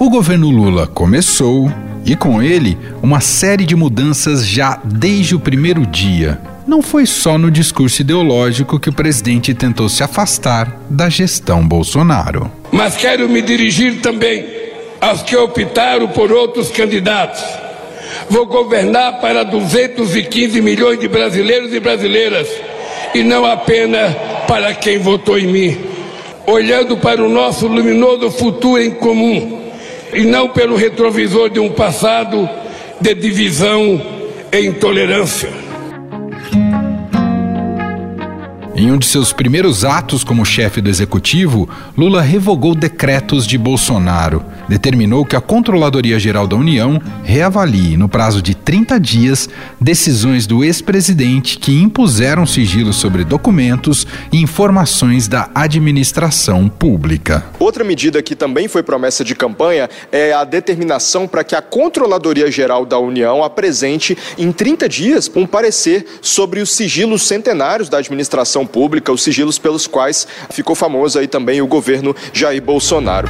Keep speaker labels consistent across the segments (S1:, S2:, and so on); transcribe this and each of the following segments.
S1: O governo Lula começou e com ele uma série de mudanças já desde o primeiro dia. Não foi só no discurso ideológico que o presidente tentou se afastar da gestão Bolsonaro.
S2: Mas quero me dirigir também aos que optaram por outros candidatos. Vou governar para 215 milhões de brasileiros e brasileiras e não apenas para quem votou em mim. Olhando para o nosso luminoso futuro em comum e não pelo retrovisor de um passado de divisão e intolerância.
S1: Em um de seus primeiros atos como chefe do executivo, Lula revogou decretos de Bolsonaro. Determinou que a Controladoria Geral da União reavalie, no prazo de 30 dias, decisões do ex-presidente que impuseram sigilo sobre documentos e informações da administração pública.
S3: Outra medida que também foi promessa de campanha é a determinação para que a Controladoria Geral da União apresente em 30 dias um parecer sobre os sigilos centenários da administração pública, os sigilos pelos quais ficou famoso aí também o governo Jair Bolsonaro.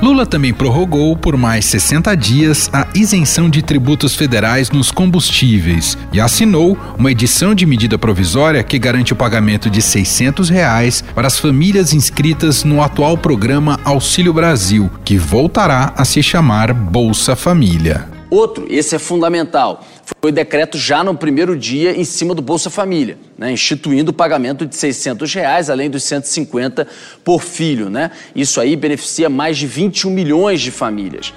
S1: Lula também prorrogou por mais 60 dias a isenção de tributos federais nos combustíveis e assinou uma edição de medida provisória que garante o pagamento de 600 reais para as famílias inscritas no atual programa Auxílio Brasil, que voltará a se chamar Bolsa Família.
S4: Outro, esse é fundamental, foi decreto já no primeiro dia em cima do Bolsa Família, né, instituindo o pagamento de 600 reais, além dos 150 por filho. Né? Isso aí beneficia mais de 21 milhões de famílias.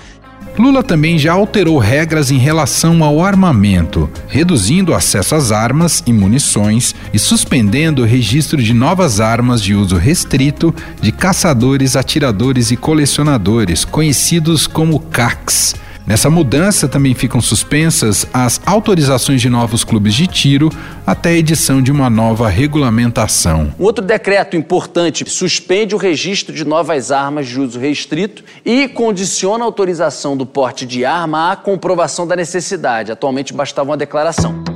S1: Lula também já alterou regras em relação ao armamento, reduzindo o acesso às armas e munições e suspendendo o registro de novas armas de uso restrito de caçadores, atiradores e colecionadores, conhecidos como CACs Nessa mudança também ficam suspensas as autorizações de novos clubes de tiro até a edição de uma nova regulamentação.
S4: Um outro decreto importante suspende o registro de novas armas de uso restrito e condiciona a autorização do porte de arma à comprovação da necessidade. Atualmente bastava uma declaração.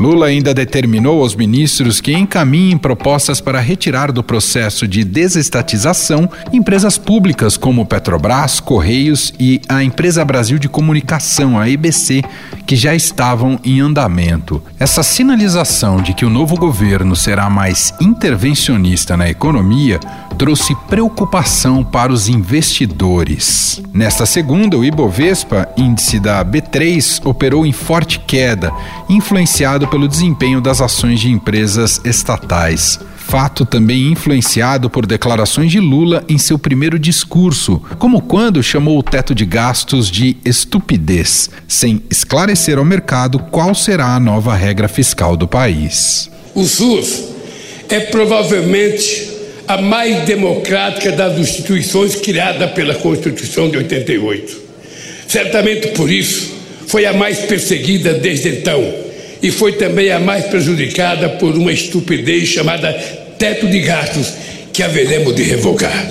S1: Lula ainda determinou aos ministros que encaminhem propostas para retirar do processo de desestatização empresas públicas como Petrobras, Correios e a Empresa Brasil de Comunicação, a EBC, que já estavam em andamento. Essa sinalização de que o novo governo será mais intervencionista na economia trouxe preocupação para os investidores. Nesta segunda, o Ibovespa, índice da B3, operou em forte queda, influenciado pelo desempenho das ações de empresas estatais. Fato também influenciado por declarações de Lula em seu primeiro discurso, como quando chamou o teto de gastos de estupidez, sem esclarecer ao mercado qual será a nova regra fiscal do país.
S2: O SUS é provavelmente a mais democrática das instituições criada pela Constituição de 88. Certamente por isso foi a mais perseguida desde então e foi também a mais prejudicada por uma estupidez chamada teto de gastos que haveremos de revogar.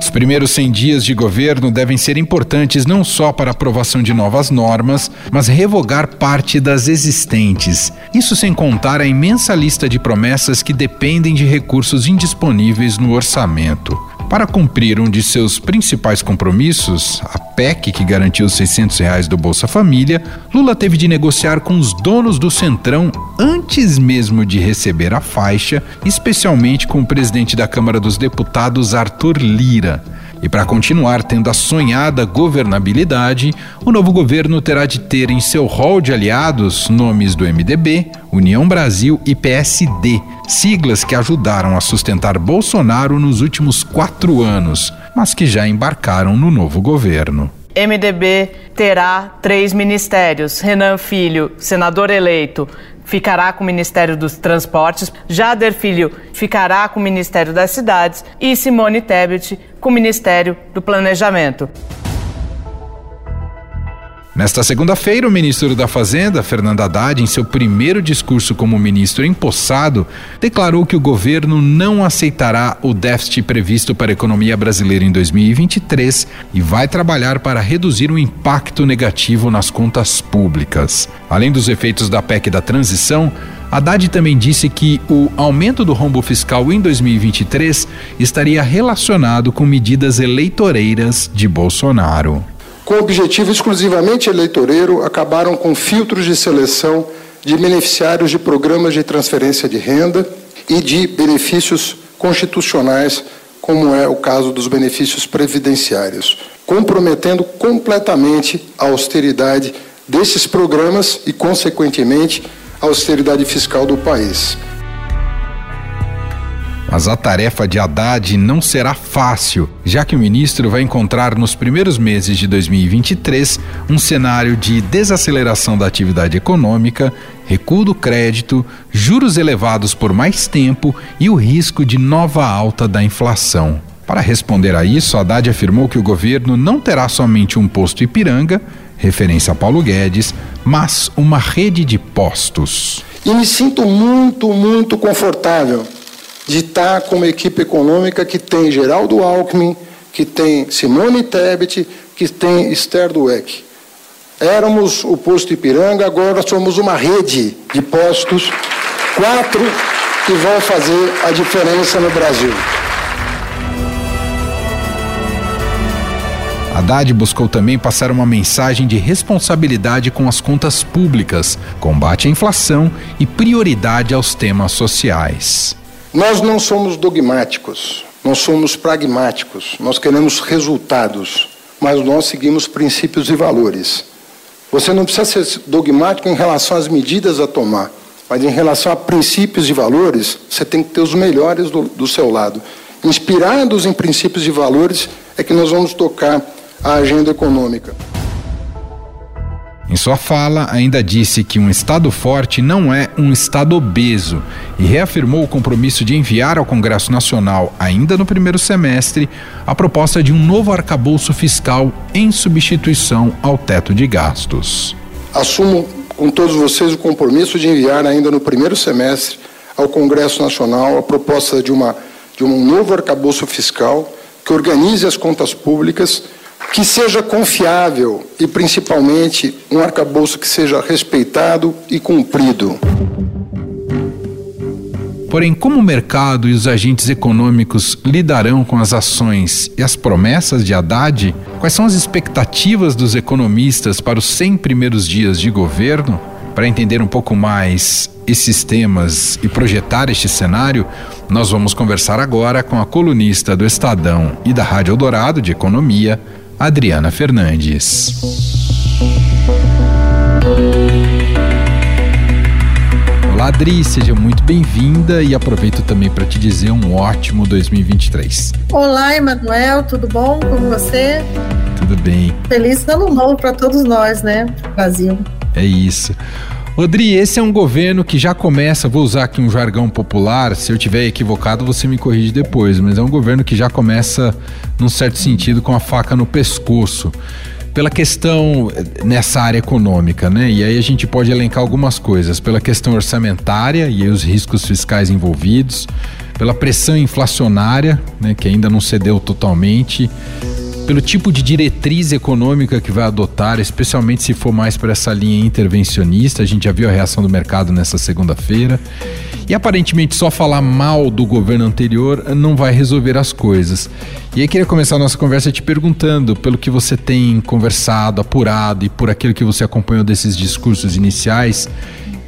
S1: Os primeiros 100 dias de governo devem ser importantes não só para a aprovação de novas normas, mas revogar parte das existentes. Isso sem contar a imensa lista de promessas que dependem de recursos indisponíveis no orçamento. Para cumprir um de seus principais compromissos, a PEC que garantiu os 600 reais do Bolsa Família, Lula teve de negociar com os donos do Centrão antes mesmo de receber a faixa, especialmente com o presidente da Câmara dos Deputados, Arthur Lira. E para continuar tendo a sonhada governabilidade, o novo governo terá de ter em seu rol de aliados nomes do MDB, União Brasil e PSD, siglas que ajudaram a sustentar Bolsonaro nos últimos quatro anos, mas que já embarcaram no novo governo.
S5: MDB terá três ministérios. Renan Filho, senador eleito, ficará com o Ministério dos Transportes, Jader Filho ficará com o Ministério das Cidades e Simone Tebet com o Ministério do Planejamento.
S1: Nesta segunda-feira, o ministro da Fazenda, Fernando Haddad, em seu primeiro discurso como ministro empossado, declarou que o governo não aceitará o déficit previsto para a economia brasileira em 2023 e vai trabalhar para reduzir o impacto negativo nas contas públicas. Além dos efeitos da PEC da transição, Haddad também disse que o aumento do rombo fiscal em 2023 estaria relacionado com medidas eleitoreiras de Bolsonaro
S6: com objetivo exclusivamente eleitoreiro, acabaram com filtros de seleção de beneficiários de programas de transferência de renda e de benefícios constitucionais, como é o caso dos benefícios previdenciários, comprometendo completamente a austeridade desses programas e, consequentemente, a austeridade fiscal do país.
S1: Mas a tarefa de Haddad não será fácil, já que o ministro vai encontrar nos primeiros meses de 2023 um cenário de desaceleração da atividade econômica, recuo do crédito, juros elevados por mais tempo e o risco de nova alta da inflação. Para responder a isso, Haddad afirmou que o governo não terá somente um posto Ipiranga, referência a Paulo Guedes, mas uma rede de postos.
S6: E me sinto muito, muito confortável estar com uma equipe econômica que tem Geraldo Alckmin, que tem Simone Tebet, que tem Esther Dueck. Éramos o posto Ipiranga, agora somos uma rede de postos, quatro que vão fazer a diferença no Brasil.
S1: Haddad buscou também passar uma mensagem de responsabilidade com as contas públicas, combate à inflação e prioridade aos temas sociais.
S6: Nós não somos dogmáticos, nós somos pragmáticos, nós queremos resultados, mas nós seguimos princípios e valores. Você não precisa ser dogmático em relação às medidas a tomar, mas em relação a princípios e valores, você tem que ter os melhores do, do seu lado. Inspirados em princípios e valores, é que nós vamos tocar a agenda econômica.
S1: Em sua fala, ainda disse que um Estado forte não é um Estado obeso e reafirmou o compromisso de enviar ao Congresso Nacional, ainda no primeiro semestre, a proposta de um novo arcabouço fiscal em substituição ao teto de gastos.
S6: Assumo com todos vocês o compromisso de enviar, ainda no primeiro semestre, ao Congresso Nacional a proposta de, uma, de um novo arcabouço fiscal que organize as contas públicas que seja confiável e, principalmente, um arcabouço que seja respeitado e cumprido.
S1: Porém, como o mercado e os agentes econômicos lidarão com as ações e as promessas de Haddad? Quais são as expectativas dos economistas para os 100 primeiros dias de governo? Para entender um pouco mais esses temas e projetar este cenário, nós vamos conversar agora com a colunista do Estadão e da Rádio Eldorado de Economia, Adriana Fernandes. Olá, Adri, seja muito bem-vinda e aproveito também para te dizer um ótimo 2023.
S7: Olá, Emanuel, tudo bom com você?
S1: Tudo bem.
S7: Feliz ano novo para todos nós, né, Brasil.
S1: É isso. Rodri, esse é um governo que já começa, vou usar aqui um jargão popular, se eu tiver equivocado você me corrige depois, mas é um governo que já começa, num certo sentido, com a faca no pescoço. Pela questão eh, nessa área econômica, né? E aí a gente pode elencar algumas coisas. Pela questão orçamentária e os riscos fiscais envolvidos, pela pressão inflacionária, né, que ainda não cedeu totalmente, pelo tipo de diretriz econômica que vai adotar, especialmente se for mais para essa linha intervencionista. A gente já viu a reação do mercado nessa segunda-feira. E aparentemente só falar mal do governo anterior não vai resolver as coisas. E aí queria começar a nossa conversa te perguntando, pelo que você tem conversado, apurado e por aquilo que você acompanhou desses discursos iniciais,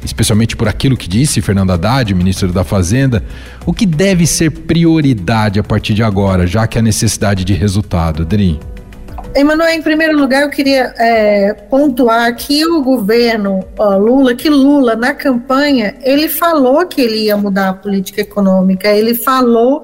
S1: especialmente por aquilo que disse Fernando Haddad, ministro da Fazenda, o que deve ser prioridade a partir de agora, já que há necessidade de resultado, Adri?
S7: Emanuel, em primeiro lugar, eu queria é, pontuar que o governo ó, Lula, que Lula, na campanha, ele falou que ele ia mudar a política econômica, ele falou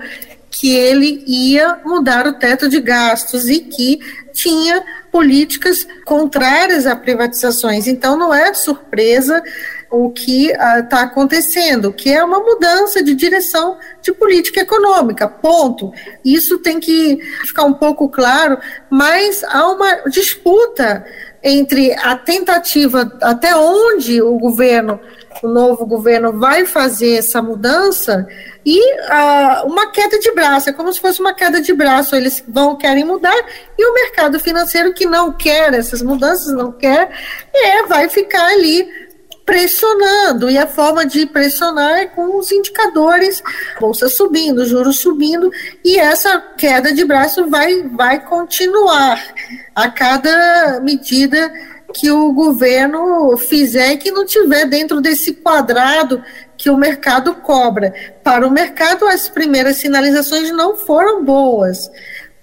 S7: que ele ia mudar o teto de gastos e que tinha políticas contrárias a privatizações. Então, não é surpresa o que está uh, acontecendo, que é uma mudança de direção de política econômica, ponto. Isso tem que ficar um pouco claro, mas há uma disputa entre a tentativa, até onde o governo, o novo governo vai fazer essa mudança e uh, uma queda de braço, é como se fosse uma queda de braço, eles vão querem mudar e o mercado financeiro que não quer essas mudanças, não quer, é, vai ficar ali pressionando, e a forma de pressionar é com os indicadores, bolsa subindo, juros subindo, e essa queda de braço vai, vai continuar. A cada medida que o governo fizer que não tiver dentro desse quadrado que o mercado cobra. Para o mercado, as primeiras sinalizações não foram boas.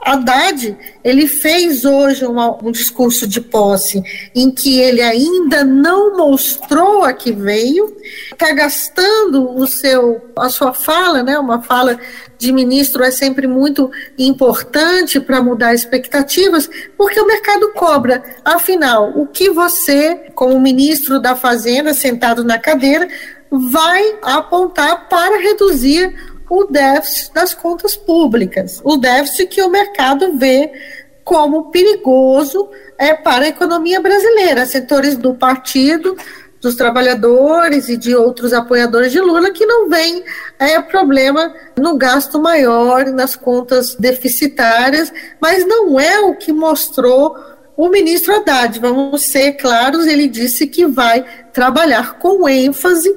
S7: Haddad, ele fez hoje uma, um discurso de posse em que ele ainda não mostrou a que veio, está gastando o seu, a sua fala, né, uma fala de ministro é sempre muito importante para mudar expectativas, porque o mercado cobra. Afinal, o que você, como ministro da Fazenda, sentado na cadeira, vai apontar para reduzir o déficit das contas públicas, o déficit que o mercado vê como perigoso é, para a economia brasileira. Setores do partido, dos trabalhadores e de outros apoiadores de Lula que não veem é, problema no gasto maior, nas contas deficitárias, mas não é o que mostrou o ministro Haddad. Vamos ser claros, ele disse que vai trabalhar com ênfase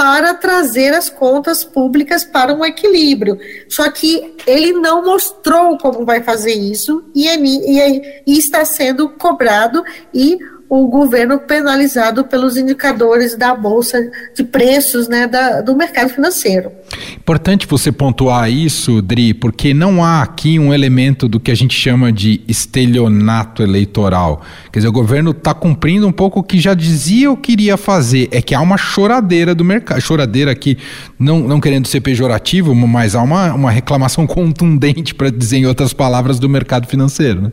S7: para trazer as contas públicas para um equilíbrio. Só que ele não mostrou como vai fazer isso e, e, e está sendo cobrado e o governo penalizado pelos indicadores da bolsa de preços né, da, do mercado financeiro.
S1: Importante você pontuar isso, Dri, porque não há aqui um elemento do que a gente chama de estelionato eleitoral. Quer dizer, o governo está cumprindo um pouco o que já dizia o que iria fazer. É que há uma choradeira do mercado. Choradeira aqui, não, não querendo ser pejorativo, mas há uma, uma reclamação contundente, para dizer em outras palavras, do mercado financeiro. Né?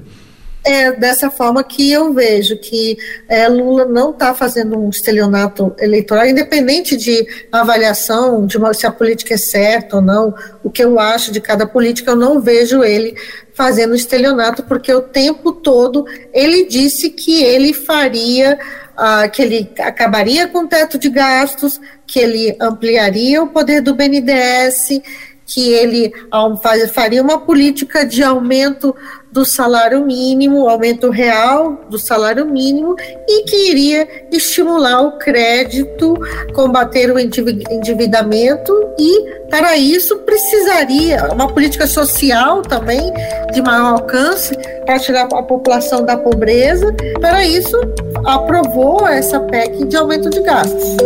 S7: É dessa forma que eu vejo que é, Lula não está fazendo um estelionato eleitoral, independente de avaliação de uma, se a política é certa ou não, o que eu acho de cada política, eu não vejo ele fazendo estelionato, porque o tempo todo ele disse que ele faria, ah, que ele acabaria com o teto de gastos, que ele ampliaria o poder do BNDES, que ele faria uma política de aumento do salário mínimo, aumento real do salário mínimo e que iria estimular o crédito, combater o endividamento e para isso precisaria uma política social também de maior alcance para tirar a população da pobreza. Para isso aprovou essa PEC de aumento de gastos.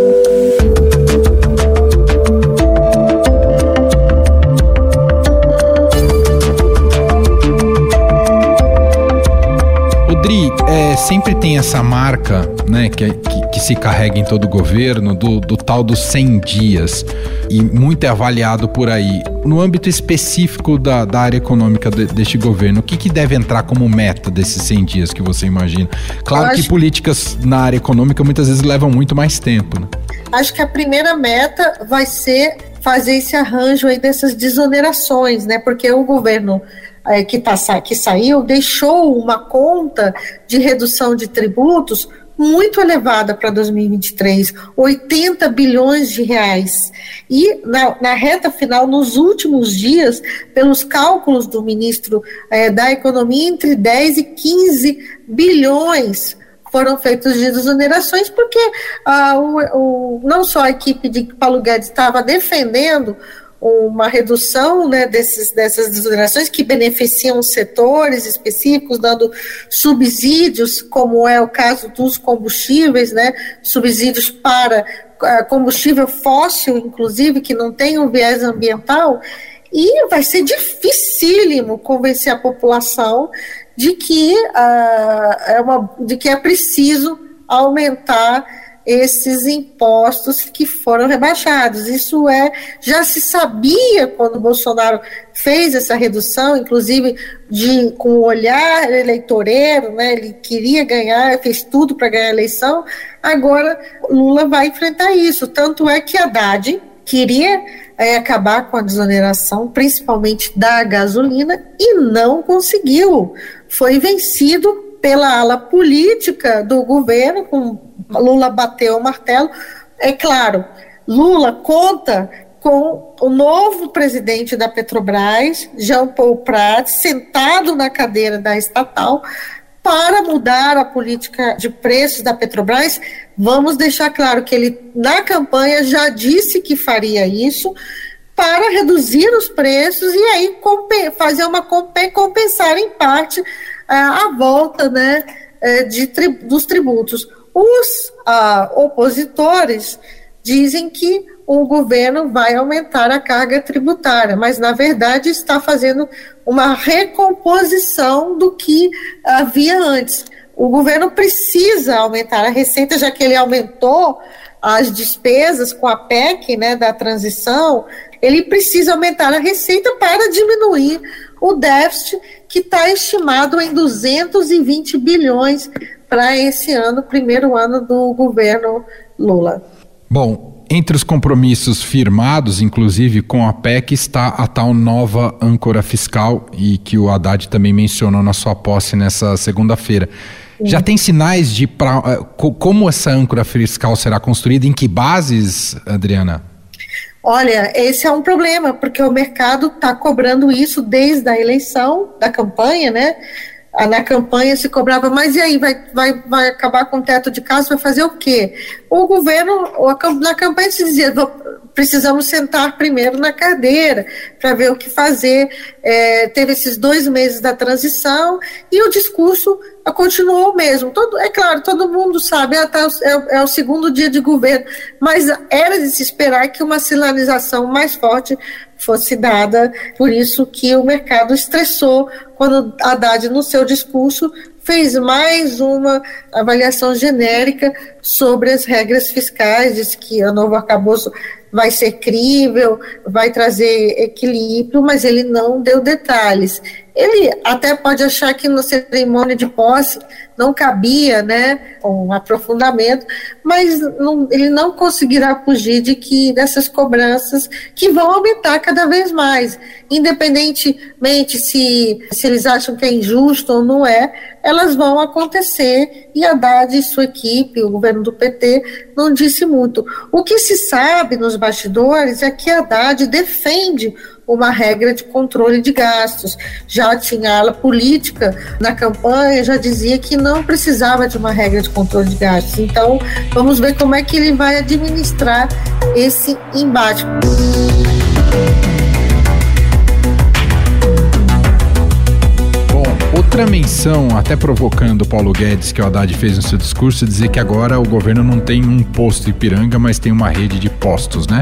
S1: É, sempre tem essa marca, né, que, que, que, se carrega em todo o governo, do, do tal dos 100 dias, e muito é avaliado por aí. No âmbito específico da, da área econômica de, deste governo, o que, que deve entrar como meta desses 100 dias que você imagina? Claro que políticas na área econômica muitas vezes levam muito mais tempo, né?
S7: Acho que a primeira meta vai ser fazer esse arranjo aí dessas desonerações, né? Porque o governo é, que, tá, que saiu deixou uma conta de redução de tributos muito elevada para 2023, 80 bilhões de reais. E na, na, reta final, nos últimos dias, pelos cálculos do ministro é, da Economia, entre 10 e 15 bilhões foram feitos de desonerações, porque ah, o, o, não só a equipe de Paulo Guedes estava defendendo uma redução né, desses, dessas desonerações que beneficiam setores específicos, dando subsídios, como é o caso dos combustíveis, né, subsídios para uh, combustível fóssil, inclusive, que não tem um viés ambiental, e vai ser dificílimo convencer a população de que, uh, é, uma, de que é preciso aumentar esses impostos que foram rebaixados. Isso é, já se sabia quando Bolsonaro fez essa redução, inclusive de com o olhar eleitoreiro, né? Ele queria ganhar, fez tudo para ganhar a eleição. Agora Lula vai enfrentar isso. Tanto é que Haddad queria é, acabar com a desoneração, principalmente da gasolina, e não conseguiu. Foi vencido pela ala política do governo, com Lula bateu o martelo. É claro, Lula conta com o novo presidente da Petrobras, Jean Paul Prats, sentado na cadeira da estatal, para mudar a política de preços da Petrobras. Vamos deixar claro que ele, na campanha, já disse que faria isso para reduzir os preços e aí fazer uma compensar em parte a, volta né, é, de, dos tributos. Os a, opositores dizem que o governo vai aumentar a carga tributária, mas na verdade está fazendo uma recomposição do que havia antes. O governo precisa aumentar a receita, já que ele aumentou as despesas com a PEC, né, da transição, ele precisa aumentar a receita para diminuir o déficit que está estimado em 220 bilhões para esse ano, primeiro ano do governo Lula.
S1: Bom, entre os compromissos firmados, inclusive com a PEC, está a tal nova âncora fiscal e que o Haddad também mencionou na sua posse nessa segunda-feira. Já tem sinais de pra, eh, como essa âncora fiscal será construída? Em que bases, Adriana?
S7: Olha, esse é um problema, porque o mercado está cobrando isso desde a eleição, da campanha, né? Ah, na campanha se cobrava, mas e aí, vai, vai, vai acabar com o teto de casa, vai fazer o quê? O governo, na campanha se dizia, precisamos sentar primeiro na cadeira para ver o que fazer. É, teve esses dois meses da transição e o discurso continuou o mesmo. Todo, é claro, todo mundo sabe, é, é, é, o segundo dia de governo, mas era de se esperar que uma sinalização mais forte fosse dada, por isso que o mercado estressou quando Haddad, no seu discurso, fez mais uma avaliação genérica sobre as regras fiscais, disse que o novo arcabouço vai ser crível, vai trazer equilíbrio, mas ele não deu detalhes. Ele até pode achar que na cerimônia de posse não cabia, né, um aprofundamento, mas não, ele não conseguirá fugir de que dessas cobranças que vão aumentar cada vez mais, independentemente se, se eles acham que é injusto ou não é, elas vão acontecer e Haddad e sua equipe, o governo do PT, não disse muito. O que se sabe nos bastidores é que Haddad defende uma regra de controle de gastos. Já tinha ala política na campanha, já dizia que não precisava de uma regra de controle de gastos. Então, vamos ver como é que ele vai administrar esse embate.
S1: Outra menção, até provocando Paulo Guedes, que o Haddad fez no seu discurso, dizer que agora o governo não tem um posto Ipiranga, mas tem uma rede de postos, né?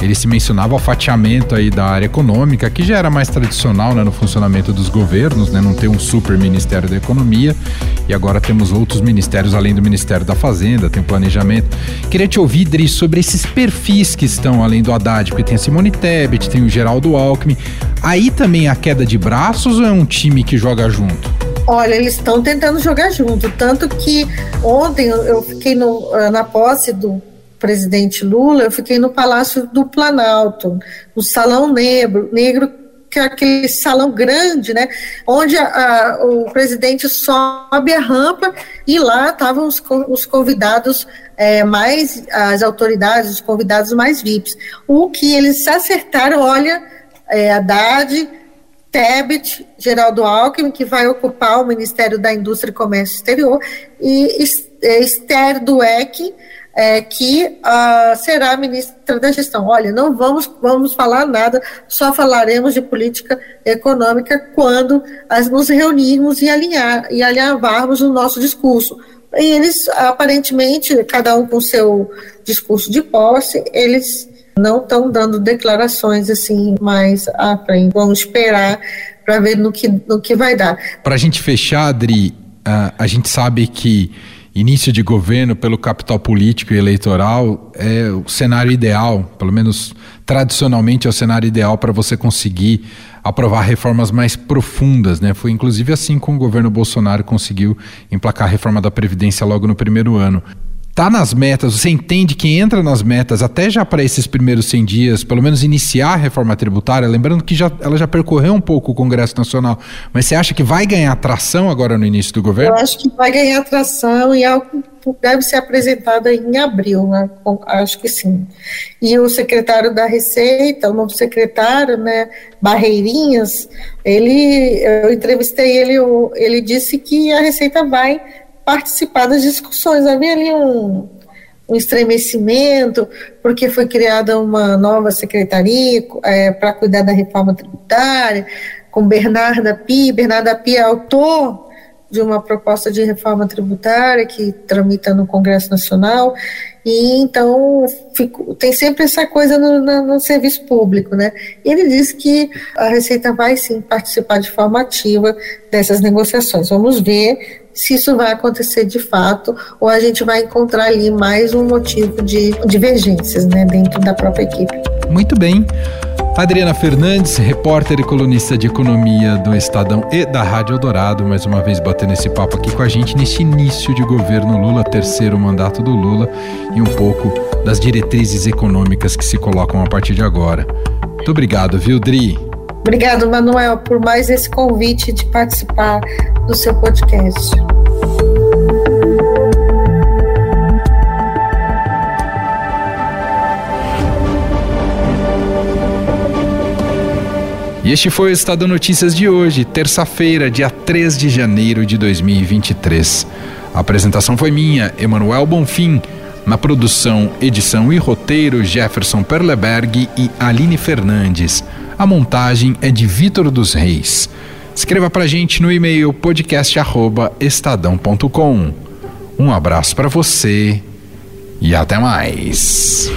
S1: Ele se mencionava o fatiamento aí da área econômica, que já era mais tradicional né, no funcionamento dos governos, né? Não ter um super Ministério da Economia, e agora temos outros ministérios além do Ministério da Fazenda, tem planejamento. Queria te ouvir, Dri, sobre esses perfis que estão além do Haddad, porque tem a Simone Tebet, tem o Geraldo Alckmin. Aí também a queda de braços ou é um time que joga junto?
S7: Olha, eles estão tentando jogar junto, tanto que ontem eu fiquei no, eh, na posse do presidente Lula, eu fiquei no Palácio do Planalto, no Salão Negro, negro que é aquele salão grande, né, onde a, a, o presidente sobe a rampa e lá estavam os, os convidados é, mais, as autoridades, os convidados mais VIPs. O que eles acertaram, olha, é, Haddad, Tebet, Geraldo Alckmin, que vai ocupar o Ministério da Indústria e Comércio Exterior, e é, Esther Dueck, é, que uh, será ministra da gestão. Olha, não vamos, vamos falar nada, só falaremos de política econômica quando as, nos reunirmos e, alinhar, e alinhavarmos o nosso discurso. E eles, aparentemente, cada um com seu discurso de posse, eles não estão dando declarações assim mais à frente. Vamos esperar para ver no que, no que vai dar.
S1: Para a gente fechar, Adri, uh, a gente sabe que início de governo pelo capital político e eleitoral é o cenário ideal, pelo menos tradicionalmente é o cenário ideal para você conseguir aprovar reformas mais profundas, né? Foi inclusive assim que o governo Bolsonaro conseguiu emplacar a reforma da previdência logo no primeiro ano.
S8: Tá nas metas, você entende que entra nas metas até já para esses primeiros 100 dias, pelo menos iniciar a reforma tributária, lembrando que já, ela já percorreu um pouco o Congresso Nacional, mas você acha que vai ganhar tração agora no início do governo?
S7: Eu acho que vai ganhar tração e algo deve ser apresentado em abril, né? acho que sim. E o secretário da Receita, o novo secretário, né, Barreirinhas, ele, eu entrevistei ele, ele disse que a Receita vai participar das discussões. Havia ali um, um estremecimento, porque foi criada uma nova secretaria é, para cuidar da reforma tributária, com Bernarda Pi. Bernarda Pi é autor de uma proposta de reforma tributária que tramita no Congresso Nacional, e então fico, tem sempre essa coisa no, no, no, serviço público, né? Ele disse que a Receita vai sim participar de forma ativa dessas negociações. Vamos ver se isso vai acontecer de fato ou a gente vai encontrar ali mais um motivo de divergências, né, dentro da própria equipe.
S8: Muito bem. Adriana Fernandes, repórter e colunista de economia do Estadão e da Rádio Eldorado, mais uma vez batendo esse papo aqui com a gente neste início de governo Lula, terceiro mandato do Lula e um pouco das diretrizes econômicas que se colocam a partir de agora. Muito obrigado, viu, Dri?
S7: Obrigado, Manuel, por mais esse convite de participar do seu podcast.
S8: E este foi o Estado Notícias de hoje, terça-feira, dia 3 de janeiro de 2023. A apresentação foi minha, Emanuel Bonfim. Na produção, edição e roteiro, Jefferson Perleberg e Aline Fernandes. A montagem é de Vitor dos Reis. Escreva pra gente no e-mail podcast@estadão.com. Um abraço para você e até mais.